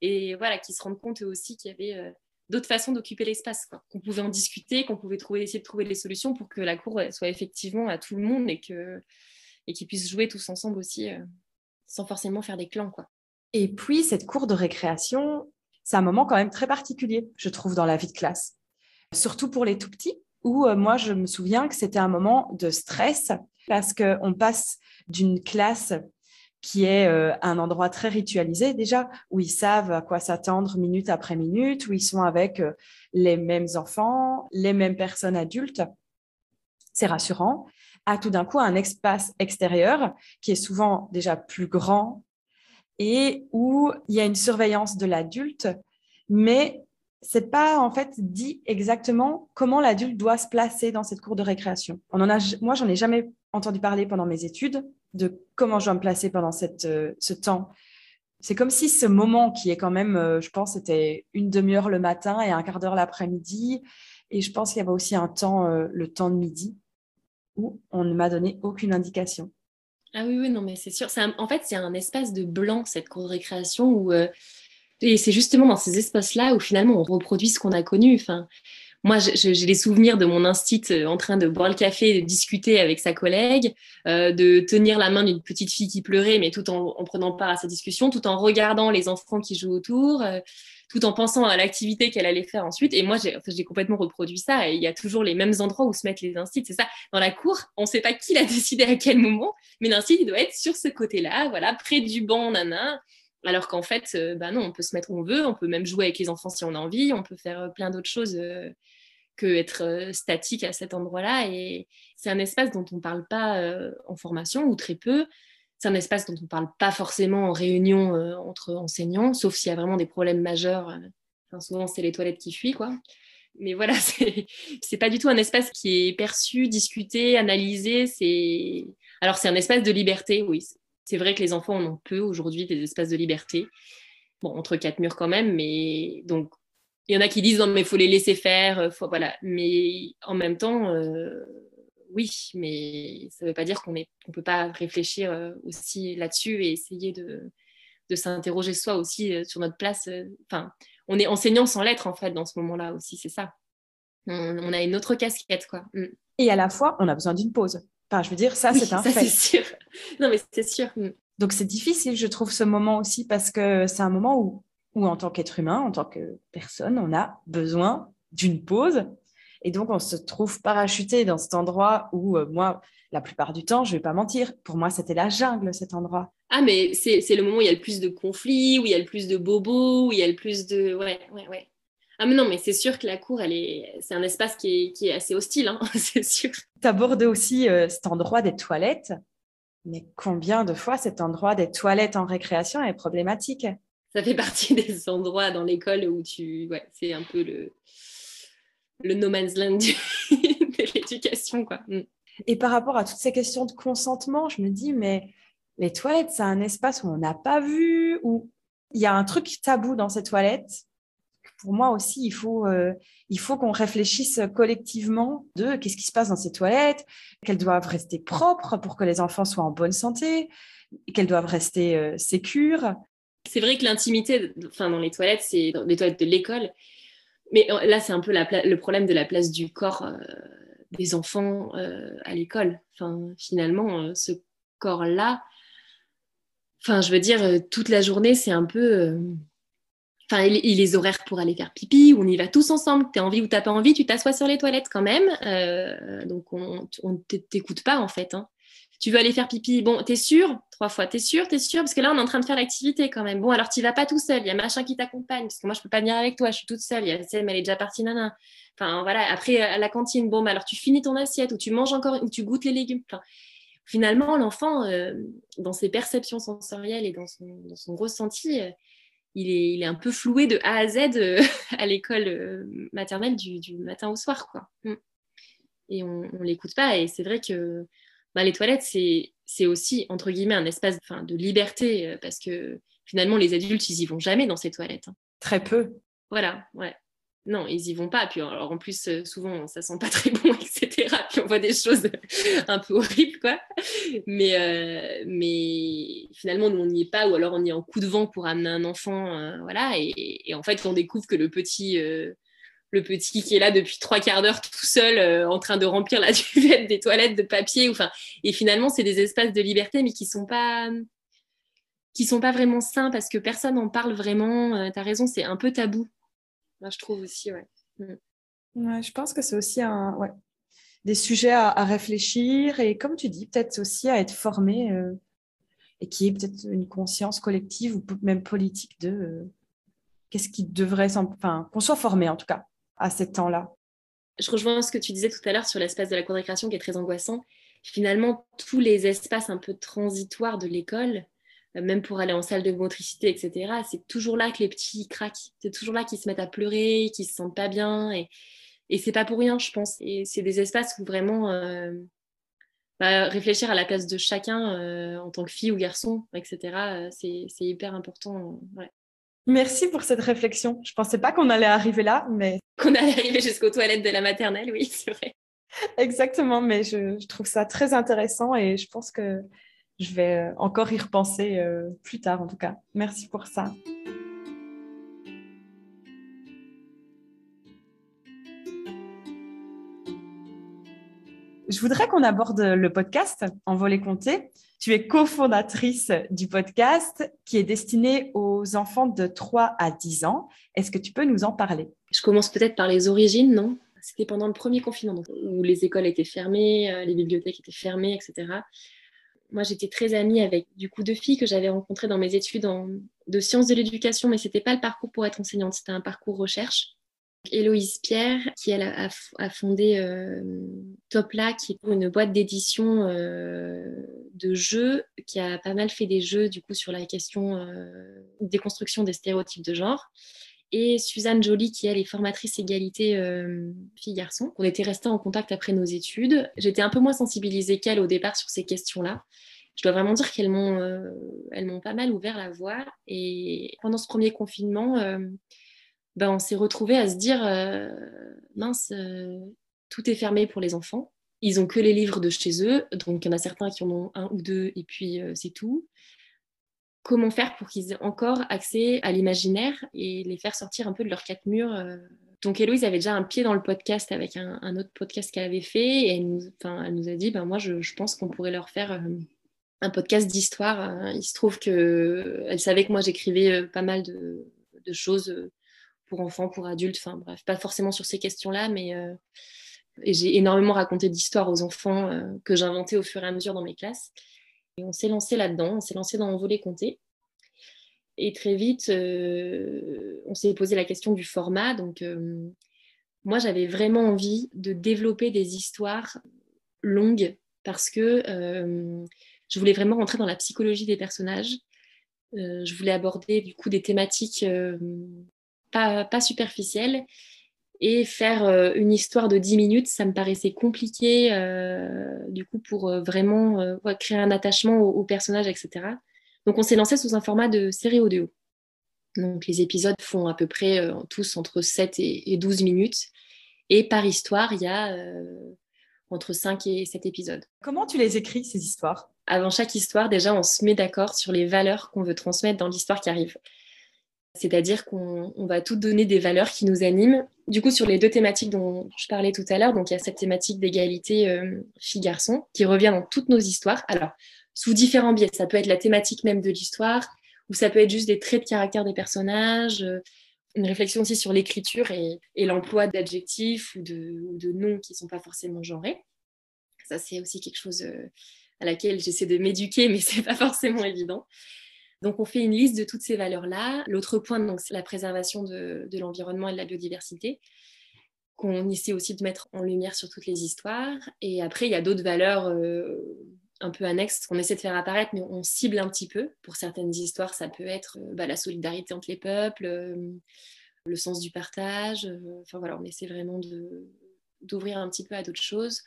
et voilà, qu'ils se rendent compte aussi qu'il y avait euh, d'autres façons d'occuper l'espace, qu'on pouvait en discuter, qu'on pouvait essayer de trouver des solutions pour que la cour soit effectivement à tout le monde et qu'ils puissent jouer tous ensemble aussi, euh, sans forcément faire des clans, quoi. Et puis cette cour de récréation, c'est un moment quand même très particulier, je trouve, dans la vie de classe, surtout pour les tout petits. Où euh, moi, je me souviens que c'était un moment de stress parce qu'on passe d'une classe qui est euh, un endroit très ritualisé déjà, où ils savent à quoi s'attendre minute après minute, où ils sont avec euh, les mêmes enfants, les mêmes personnes adultes. C'est rassurant. À tout d'un coup, un espace extérieur qui est souvent déjà plus grand et où il y a une surveillance de l'adulte, mais c'est pas en fait dit exactement comment l'adulte doit se placer dans cette cour de récréation. On en a, moi, j'en ai jamais entendu parler pendant mes études de comment je dois me placer pendant cette, euh, ce temps. C'est comme si ce moment qui est quand même, euh, je pense, c'était une demi-heure le matin et un quart d'heure l'après-midi. Et je pense qu'il y avait aussi un temps, euh, le temps de midi, où on ne m'a donné aucune indication. Ah oui, oui, non, mais c'est sûr. en fait, c'est un espace de blanc, cette cour de récréation, où, et c'est justement dans ces espaces-là où finalement on reproduit ce qu'on a connu. Enfin, moi, j'ai les souvenirs de mon instit euh, en train de boire le café, de discuter avec sa collègue, euh, de tenir la main d'une petite fille qui pleurait, mais tout en, prenant part à sa discussion, tout en regardant les enfants qui jouent autour, euh, tout en pensant à l'activité qu'elle allait faire ensuite. Et moi, j'ai complètement reproduit ça. Et il y a toujours les mêmes endroits où se mettent les instits. C'est ça. Dans la cour, on ne sait pas qui l'a décidé à quel moment, mais l'instit, doit être sur ce côté-là, voilà, près du banc, nana Alors qu'en fait, bah non, on peut se mettre où on veut, on peut même jouer avec les enfants si on a envie, on peut faire plein d'autres choses que être statique à cet endroit-là. Et c'est un espace dont on ne parle pas en formation ou très peu. C'est un espace dont on ne parle pas forcément en réunion entre enseignants, sauf s'il y a vraiment des problèmes majeurs. Souvent, c'est les toilettes qui fuient, quoi. Mais voilà, c'est pas du tout un espace qui est perçu, discuté, analysé. C'est alors c'est un espace de liberté, oui. C'est vrai que les enfants en ont peu aujourd'hui des espaces de liberté. Bon, entre quatre murs quand même, mais donc il y en a qui disent non mais faut les laisser faire, euh, faut, voilà. Mais en même temps, euh, oui, mais ça ne veut pas dire qu'on ne peut pas réfléchir euh, aussi là-dessus et essayer de, s'interroger soi aussi sur notre place. Enfin, on est enseignant sans l'être en fait dans ce moment-là aussi, c'est ça. On, a une autre casquette quoi. Mm. Et à la fois, on a besoin d'une pause. Enfin, je veux dire, ça c'est un ça, c'est sûr. Non mais c'est sûr. Mm. Donc c'est difficile, je trouve, ce moment aussi parce que c'est un moment où, où en tant qu'être humain, en tant que personne, on a besoin d'une pause. Et donc on se trouve parachuté dans cet endroit où euh, moi, la plupart du temps, je vais pas mentir, pour moi c'était la jungle cet endroit. Ah, mais c'est le moment où il y a le plus de conflits, où il y a le plus de bobos, où il y a le plus de. Ouais, ouais, ouais. Ah, mais non, mais c'est sûr que la cour, elle est... c'est un espace qui est, qui est assez hostile, hein, c'est sûr. Tu abordes aussi euh, cet endroit des toilettes. Mais combien de fois cet endroit des toilettes en récréation est problématique? Ça fait partie des endroits dans l'école où tu. Ouais, c'est un peu le, le no man's land de l'éducation, quoi. Mm. Et par rapport à toutes ces questions de consentement, je me dis, mais les toilettes, c'est un espace où on n'a pas vu, où il y a un truc tabou dans ces toilettes. Pour moi aussi, il faut, euh, il faut qu'on réfléchisse collectivement de qu'est-ce qui se passe dans ces toilettes, qu'elles doivent rester propres pour que les enfants soient en bonne santé, qu'elles doivent rester euh, sécures. C'est vrai que l'intimité, enfin dans les toilettes, c'est dans les toilettes de l'école, mais euh, là c'est un peu le problème de la place du corps des enfants à l'école. Enfin, finalement, ce corps-là, Enfin, je veux dire, euh, toute la journée, c'est un peu. Enfin, il, les horaires pour aller faire pipi, on y va tous ensemble. Tu as envie ou tu pas envie, tu t'assois sur les toilettes quand même. Euh, donc, on ne t'écoute pas en fait. Hein. Tu veux aller faire pipi, bon, t'es sûr? Trois fois, t'es sûr, t'es sûr? Parce que là, on est en train de faire l'activité quand même. Bon, alors tu vas pas tout seul, il y a machin qui t'accompagne, parce que moi, je peux pas venir avec toi, je suis toute seule. Il y a mais elle est déjà partie, nana. Enfin, voilà. Après, à la cantine, bon, alors tu finis ton assiette, ou tu manges encore, ou tu goûtes les légumes. Finalement, l'enfant, euh, dans ses perceptions sensorielles et dans son, ressenti, euh, il, est, un peu floué de A à Z euh, à l'école maternelle du, matin au soir. Quoi. Mm. Et on ne l'écoute pas. Et c'est vrai que bah, les toilettes, c'est aussi, entre guillemets, un espace de liberté, parce que finalement, les adultes, ils y vont jamais dans ces toilettes. Hein. Très peu. Voilà, ouais non, ils y vont pas. Puis alors, en plus, euh, souvent, ça sent pas très bon, etc. Puis on voit des choses un peu horribles, quoi. Mais, euh, mais finalement, nous, on n'y est pas, ou alors on y est en coup de vent pour amener un enfant, euh, voilà. Et, en fait, on découvre que le petit, le petit qui est là depuis trois quarts d'heure tout seul, en train de remplir la duvette des toilettes de papier, et finalement, c'est des espaces de liberté, mais qui sont pas qui sont pas vraiment sains parce que personne n'en parle vraiment. tu as raison, c'est un peu tabou je trouve aussi, mm. ouais. je pense que c'est aussi un, ouais, des sujets à, réfléchir et, comme tu dis, peut-être aussi à être formé euh, et qui est peut-être une conscience collective ou même politique de euh, qu'est-ce qui devrait, enfin, qu'on soit formé en tout cas à ces temps-là. Je rejoins ce que tu disais tout à l'heure sur l'espace de la cour qui est très angoissant. Finalement, tous les espaces un peu transitoires de l'école, même pour aller en salle de motricité, etc., c'est toujours là que les petits craquent. C'est toujours là qu'ils se mettent à pleurer, qu'ils se sentent pas bien. Et, et c'est pas pour rien, je pense. Et c'est des espaces où vraiment euh, bah, réfléchir à la place de chacun euh, en tant que fille ou garçon, etc., c'est hyper important. Merci pour cette réflexion. Je pensais pas qu'on allait arriver là, mais. Qu'on allait arriver jusqu'aux toilettes de la maternelle, oui, c'est vrai. Exactement, mais je, je, trouve ça très intéressant et je pense que je vais euh, encore y repenser euh, plus tard en tout cas. Merci pour ça. Je voudrais qu'on aborde le podcast En volet compté. Tu es cofondatrice du podcast qui est destiné aux enfants de 3 à 10 ans. Est-ce que tu peux nous en parler? Je commence peut-être par les origines, non? C'était pendant le premier confinement, où les écoles étaient fermées, euh, les bibliothèques étaient fermées, etc moi, j'étais très amie avec du coup deux filles que j'avais rencontrées dans mes études de sciences de l'éducation, mais ce n'était pas le parcours pour être enseignante, c'était un parcours recherche. Héloïse Pierre, qui a, fondé euh, Topla, qui est une boîte d'édition euh, de jeux, qui a pas mal fait des jeux du coup sur la question euh, des constructions des stéréotypes de genre. Et Suzanne Joly, qui elle est formatrice égalité euh, filles-garçons. On était restés en contact après nos études. J'étais un peu moins sensibilisée qu'elle au départ sur ces questions-là. Je dois vraiment dire qu'elles m'ont, elles m'ont pas mal ouvert la voie. Et pendant ce premier confinement, ben, on s'est retrouvés à se dire euh, mince, euh, tout est fermé pour les enfants. Ils ont que les livres de chez eux, donc il y en a certains qui en ont un ou deux, et puis euh, c'est tout. Comment faire pour qu'ils aient encore accès à l'imaginaire et les faire sortir un peu de leurs quatre murs Donc Héloïse avait déjà un pied dans le podcast avec un, autre podcast qu'elle avait fait, et elle nous, a dit ben, moi, je, pense qu'on pourrait leur faire un podcast d'histoire. Il se trouve qu'elle savait que moi, j'écrivais pas mal de, choses pour enfants, pour adultes, enfin bref, pas forcément sur ces questions-là, mais euh, j'ai énormément raconté d'histoires aux enfants euh, que j'inventais au fur et à mesure dans mes classes. On s'est lancé là-dedans, on s'est lancé dans un volet compté. Et très vite, euh, on s'est posé la question du format. Donc, moi, j'avais vraiment envie de développer des histoires longues parce que je voulais vraiment rentrer dans la psychologie des personnages. je voulais aborder du coup des thématiques pas, pas superficielle. Et faire euh, une histoire de 10 minutes, ça me paraissait compliqué, euh, du coup, pour euh, vraiment créer un attachement au, personnage, etc. Donc, on s'est lancé sous un format de série audio. Donc, les épisodes font à peu près tous entre 7 et, 12 minutes. Et par histoire, il y a entre 5 et 7 épisodes. Comment tu les écris, ces histoires? Avant chaque histoire, déjà, on se met d'accord sur les valeurs qu'on veut transmettre dans l'histoire qui arrive. C'est-à-dire qu'on va tout donner des valeurs qui nous animent. Du coup, sur les deux thématiques dont je parlais tout à l'heure, donc il y a cette thématique d'égalité euh, filles-garçons qui revient dans toutes nos histoires. Alors, sous différents biais, ça peut être la thématique même de l'histoire, ou ça peut être juste des traits de caractère des personnages, euh, une réflexion aussi sur l'écriture et, l'emploi d'adjectifs ou de, noms qui ne sont pas forcément genrés. Ça, c'est aussi quelque chose euh, à laquelle j'essaie de m'éduquer, mais ce n'est pas forcément évident. Donc, on fait une liste de toutes ces valeurs-là. L'autre point, c'est la préservation de, l'environnement et de la biodiversité, qu'on essaie aussi de mettre en lumière sur toutes les histoires. Et après, il y a d'autres valeurs euh, un peu annexes qu'on essaie de faire apparaître, mais on cible un petit peu. Pour certaines histoires, ça peut être euh, bah, la solidarité entre les peuples, euh, le sens du partage. enfin voilà, on essaie vraiment d'ouvrir un petit peu à d'autres choses.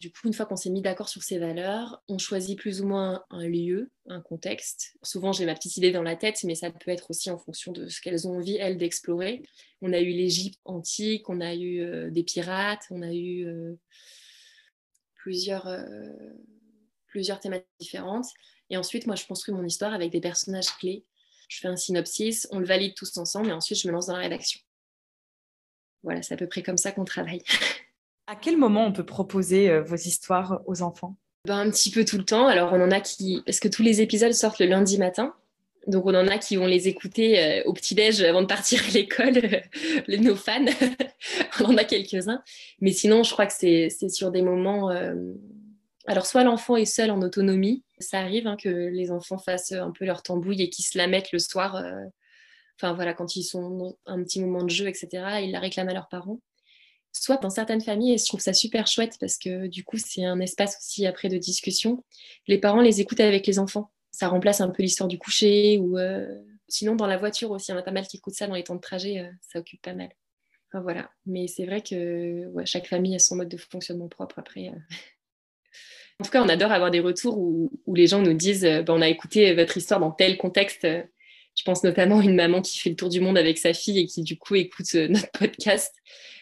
Du coup, une fois qu'on s'est mis d'accord sur ces valeurs, on choisit plus ou moins un lieu, un contexte. Souvent, j'ai ma petite idée dans la tête, mais ça peut être aussi en fonction de ce qu'elles ont envie, elles, d'explorer. On a eu l'Égypte antique, on a eu euh, des pirates, on a eu euh, plusieurs, euh, plusieurs thématiques différentes. Et ensuite, moi, je construis mon histoire avec des personnages clés. Je fais un synopsis, on le valide tous ensemble, et ensuite, je me lance dans la rédaction. Voilà, c'est à peu près comme ça qu'on travaille. À quel moment on peut proposer euh, vos histoires aux enfants? Ben, Un petit peu tout le temps. Alors, on en a qui. Parce que tous les épisodes sortent le lundi matin. Donc, on en a qui vont les écouter euh, au petit-déj avant de partir à l'école, nos fans. on en a quelques-uns. Mais sinon, je crois que c'est sur des moments. Euh, alors, soit l'enfant est seul en autonomie. Ça arrive hein, que les enfants fassent un peu leur tambouille et qu'ils se la mettent le soir. Enfin, voilà, quand ils sont un petit moment de jeu, etc., ils la réclament à leurs parents soit dans certaines familles, et je trouve ça super chouette parce que du coup, c'est un espace aussi après de discussion. Les parents les écoutent avec les enfants. Ça remplace un peu l'histoire du coucher ou euh, sinon dans la voiture aussi, il y en a pas mal qui écoutent ça dans les temps de trajet, euh, ça occupe pas mal. Voilà, mais c'est vrai que chaque famille a son mode de fonctionnement propre après. Euh. En tout cas, on adore avoir des retours où, les gens nous disent bah, on a écouté votre histoire dans tel contexte. Je pense notamment à une maman qui fait le tour du monde avec sa fille et qui du coup écoute notre podcast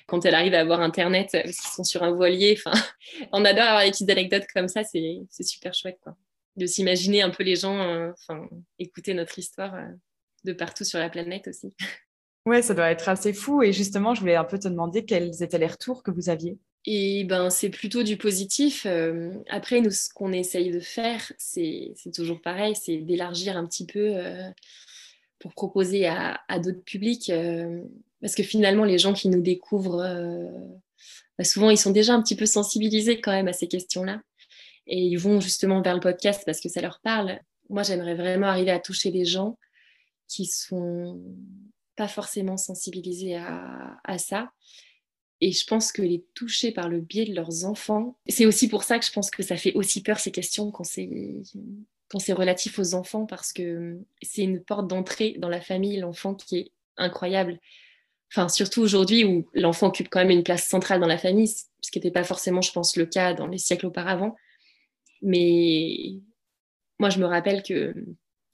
quand elle arrive à avoir Internet, euh, parce qu'ils sont sur un voilier. Enfin, on adore avoir des petites anecdotes comme ça, c'est super chouette. Quoi. De s'imaginer un peu les gens euh, enfin, écouter notre histoire euh, de partout sur la planète aussi. Ouais, ça doit être assez fou. Et justement, je voulais un peu te demander quels étaient les retours que vous aviez. Et ben, c'est plutôt du positif. après, nous, ce qu'on essaye de faire, c'est toujours pareil, c'est d'élargir un petit peu pour proposer à, d'autres publics. Parce que finalement, les gens qui nous découvrent, euh, bah, souvent, ils sont déjà un petit peu sensibilisés quand même à ces questions-là. et ils vont justement vers le podcast parce que ça leur parle. Moi, j'aimerais vraiment arriver à toucher des gens qui sont pas forcément sensibilisés à, à ça. Et je pense que les toucher par le biais de leurs enfants, c'est aussi pour ça que je pense que ça fait aussi peur ces questions quand c'est quand c'est relatif aux enfants parce que c'est une porte d'entrée dans la famille, l'enfant qui est incroyable. Enfin, surtout aujourd'hui où l'enfant occupe quand même une place centrale dans la famille, ce qui n'était pas forcément, je pense, le cas dans les siècles auparavant. Mais moi, je me rappelle que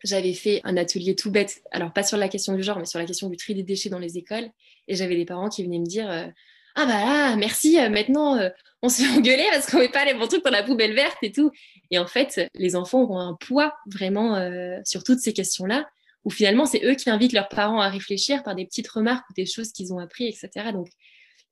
j'avais fait un atelier tout bête, alors pas sur la question du genre, mais sur la question du tri des déchets dans les écoles. Et j'avais des parents qui venaient me dire euh, Ah bah là, merci, euh, maintenant euh, on se fait engueuler parce qu'on met pas les bons trucs dans la poubelle verte et tout. Et en fait, les enfants ont un poids vraiment sur toutes ces questions-là, où finalement c'est eux qui invitent leurs parents à réfléchir par des petites remarques ou des choses qu'ils ont appris, etc. Donc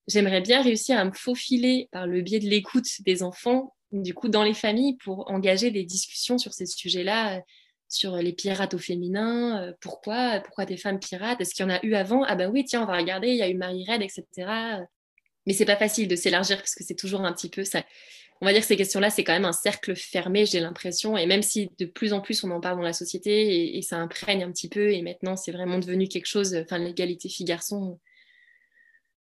j'aimerais bien réussir à me faufiler par le biais de l'écoute des enfants du coup dans les familles pour engager des discussions sur ces sujets-là, euh, sur les pirates au féminin, euh, pourquoi, pourquoi des femmes pirates, est-ce qu'il y en a eu avant? Ah ben oui, tiens, on va regarder, il y a eu Marie Red, etc. Mais c'est pas facile de s'élargir parce que c'est toujours un petit peu ça. On va dire que ces questions-là, c'est quand même un cercle fermé, j'ai l'impression. Et même si de plus en plus on en parle dans la société et, ça imprègne un petit peu, et maintenant c'est vraiment devenu quelque chose, enfin l'égalité filles-garçons,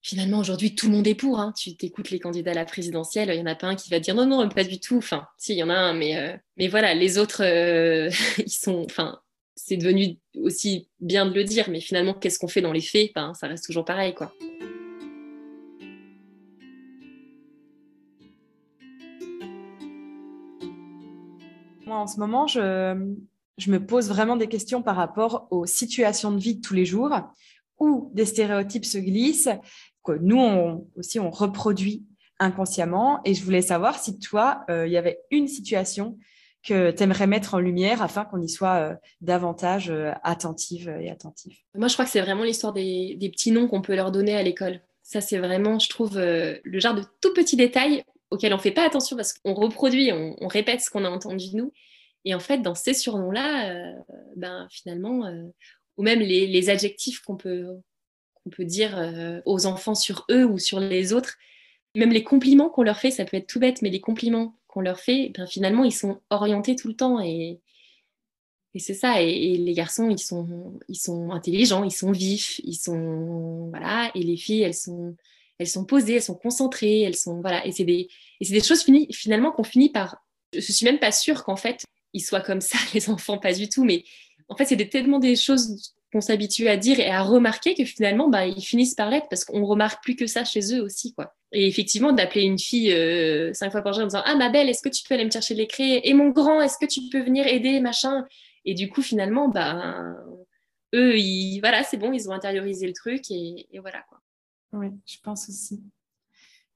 finalement, aujourd'hui, tout le monde est pour. Hein. Tu t'écoutes les candidats à la présidentielle, il n'y en a pas un qui va dire non, non, pas du tout. Enfin, si, il y en a un, mais, euh, mais voilà, les autres, euh, ils sont. Enfin, c'est devenu aussi bien de le dire, mais finalement, qu'est-ce qu'on fait dans les faits? Enfin, Ça reste toujours pareil, quoi. En ce moment, je, me pose vraiment des questions par rapport aux situations de vie de tous les jours où des stéréotypes se glissent, que nous aussi on reproduit inconsciemment. Et je voulais savoir si toi, euh, il y avait une situation que tu aimerais mettre en lumière afin qu'on y soit euh, davantage euh, attentive et attentif. Moi, je crois que c'est vraiment l'histoire des, petits noms qu'on peut leur donner à l'école. Ça, c'est vraiment, je trouve, le genre de tout petits détails auxquels on ne fait pas attention parce qu'on reproduit, on, répète ce qu'on a entendu nous. Et en fait, dans ces surnoms-là, ben, finalement, ou même les adjectifs qu'on peut, peut dire euh, aux enfants sur eux ou sur les autres. Même les compliments qu'on leur fait, ça peut être tout bête, mais les compliments qu'on leur fait, ben, finalement, ils sont orientés tout le temps. Et, et c'est ça. Et, les garçons, ils sont, ils sont intelligents, ils sont vifs, ils sont. Voilà. Et les filles, elles sont, elles sont posées, elles sont concentrées, elles sont. Voilà. Et c'est des, choses finalement qu'on finit par. Je suis même pas sûre qu'en fait, ils soient comme ça, les enfants, pas du tout. Mais en fait, c'est tellement des choses qu'on s'habitue à dire et à remarquer que finalement, bah, ils finissent par l'être parce qu'on remarque plus que ça chez eux aussi. quoi. Et effectivement, d'appeler une fille euh, cinq fois par jour en disant Ah, ma belle, est-ce que tu peux aller me chercher les crayons Et mon grand, est-ce que tu peux venir aider machin? Et du coup, finalement, bah, eux, ils, voilà, c'est bon, ils ont intériorisé le truc et voilà. Quoi. Oui, je pense aussi.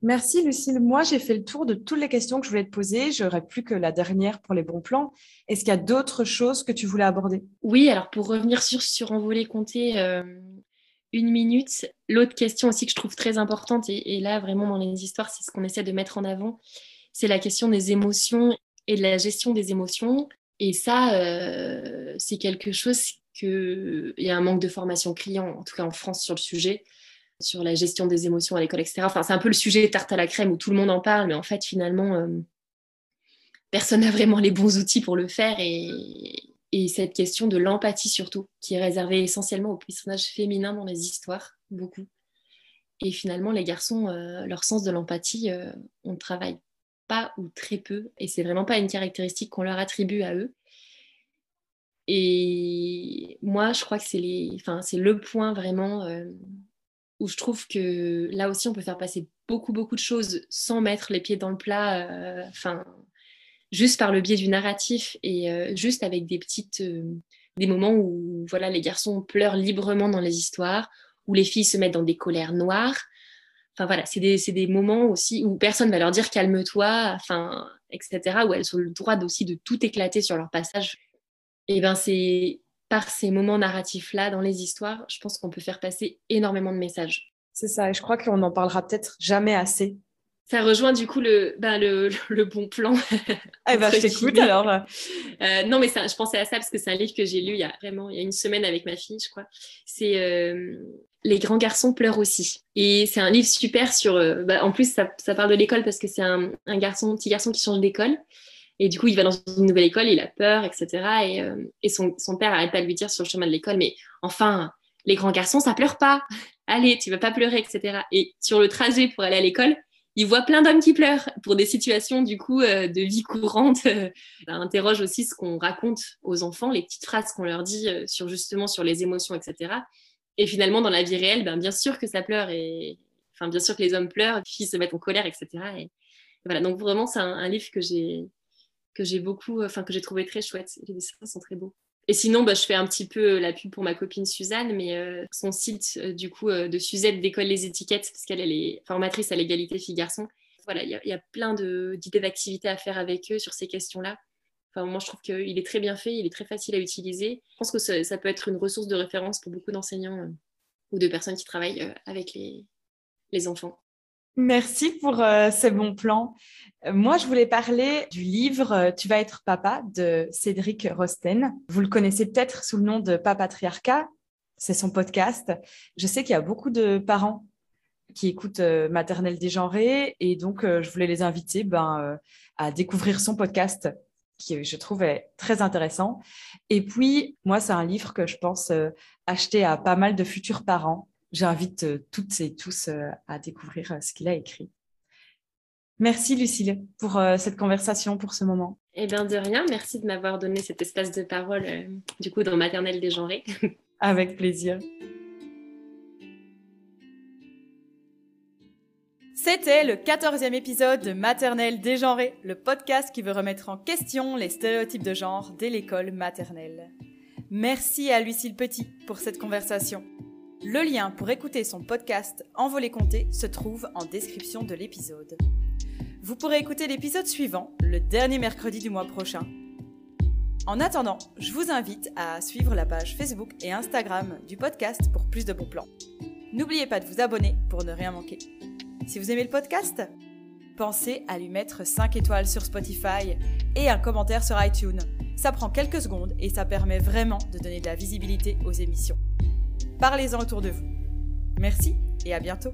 Merci Lucille. Moi, j'ai fait le tour de toutes les questions que je voulais te poser. J'aurais plus que la dernière pour les bons plans. Est-ce qu'il y a d'autres choses que tu voulais aborder? Oui, alors pour revenir sur, sur Envolé Compter, euh, une minute. L'autre question aussi que je trouve très importante, et, là vraiment dans les histoires, c'est ce qu'on essaie de mettre en avant, c'est la question des émotions et de la gestion des émotions. Et ça, euh, c'est quelque chose que... Il y a un manque de formation criant, en tout cas en France, sur le sujet sur la gestion des émotions à l'école, etc. Enfin, c'est un peu le sujet tarte à la crème où tout le monde en parle, mais en fait, finalement, euh, personne n'a vraiment les bons outils pour le faire. Et, cette question de l'empathie, surtout, qui est réservée essentiellement aux personnages féminins dans les histoires, beaucoup. Et finalement, les garçons, euh, leur sens de l'empathie, euh, on ne travaille pas ou très peu. Et c'est vraiment pas une caractéristique qu'on leur attribue à eux. Et moi, je crois que c'est le point vraiment où je trouve que là aussi, on peut faire passer beaucoup, beaucoup de choses sans mettre les pieds dans le plat, euh, juste par le biais du narratif et euh, juste avec des petites, euh, des moments où voilà, les garçons pleurent librement dans les histoires, où les filles se mettent dans des colères noires. Enfin voilà, c'est des, des, moments aussi où personne va leur dire calme-toi, enfin, etc., où elles ont le droit aussi de tout éclater sur leur passage. Et ben c'est par ces moments narratifs-là dans les histoires, je pense qu'on peut faire passer énormément de messages. C'est ça, et je crois qu'on n'en parlera peut-être jamais assez. Ça rejoint du coup le, ben le, le, bon plan. Eh ben, je t'écoute alors. Euh, non, mais ça, je pensais à ça parce que c'est un livre que j'ai lu il y a vraiment il y a une semaine avec ma fille, je crois. C'est euh, Les grands garçons pleurent aussi. Et c'est un livre super sur. Euh, bah, en plus, ça, ça, parle de l'école parce que c'est un, un, garçon, petit garçon qui change d'école. Et du coup, il va dans une nouvelle école, il a peur, etc. Et, et son, son, père arrête pas de lui dire sur le chemin de l'école, mais enfin, les grands garçons, ça pleure pas. Allez, tu vas pas pleurer, etc. Et sur le trajet pour aller à l'école, il voit plein d'hommes qui pleurent pour des situations du coup euh, de vie courante. interroge aussi ce qu'on raconte aux enfants, les petites phrases qu'on leur dit euh, sur justement sur les émotions, etc. Et finalement, dans la vie réelle, ben, bien sûr que ça pleure et enfin bien sûr que les hommes pleurent, les filles se mettent en colère, etc. Et, voilà. Donc vraiment, c'est un, livre que j'ai que j'ai beaucoup, enfin que j'ai trouvé très chouette. Les dessins sont très beaux. Et sinon, bah, je fais un petit peu euh, la pub pour ma copine Suzanne, mais euh, son site euh, du coup de Suzette décolle les étiquettes parce qu'elle est formatrice à l'égalité filles-garçons. Voilà, il y, a plein d'idées d'activités à faire avec eux sur ces questions-là. Enfin, moi, je trouve qu'il est très bien fait, il est très facile à utiliser. Je pense que ça, peut être une ressource de référence pour beaucoup d'enseignants ou de personnes qui travaillent avec les enfants. Merci pour euh, ces bons plans. Euh, moi, je voulais parler du livre euh, Tu vas être papa de Cédric Rosten. Vous le connaissez peut-être sous le nom de Papatriarcat. C'est son podcast. Je sais qu'il y a beaucoup de parents qui écoutent Maternelle dégenrée et donc je voulais les inviter ben, à découvrir son podcast qui je trouve est très intéressant. Et puis, moi, c'est un livre que je pense acheter à pas mal de futurs parents j'invite euh, toutes et tous euh, à découvrir euh, ce qu'il a écrit. Merci Lucille pour cette conversation, pour ce moment. Eh bien de rien, merci de m'avoir donné cet espace de parole du coup dans Maternelle dégenrée. Avec plaisir. C'était le 14e épisode de Maternelle dégenrée, le podcast qui veut remettre en question les stéréotypes de genre dès l'école maternelle. Merci à Lucille Petit pour cette conversation. Le lien pour écouter son podcast Envolée compté se trouve en description de l'épisode. Vous pourrez écouter l'épisode suivant, le dernier mercredi du mois prochain. En attendant, je vous invite à suivre la page Facebook et Instagram du podcast pour plus de bons plans. N'oubliez pas de vous abonner pour ne rien manquer. Si vous aimez le podcast, pensez à lui mettre 5 étoiles sur Spotify et un commentaire sur iTunes. Ça prend quelques secondes et ça permet vraiment de donner de la visibilité aux émissions. Parlez-en autour de vous. Merci et à bientôt.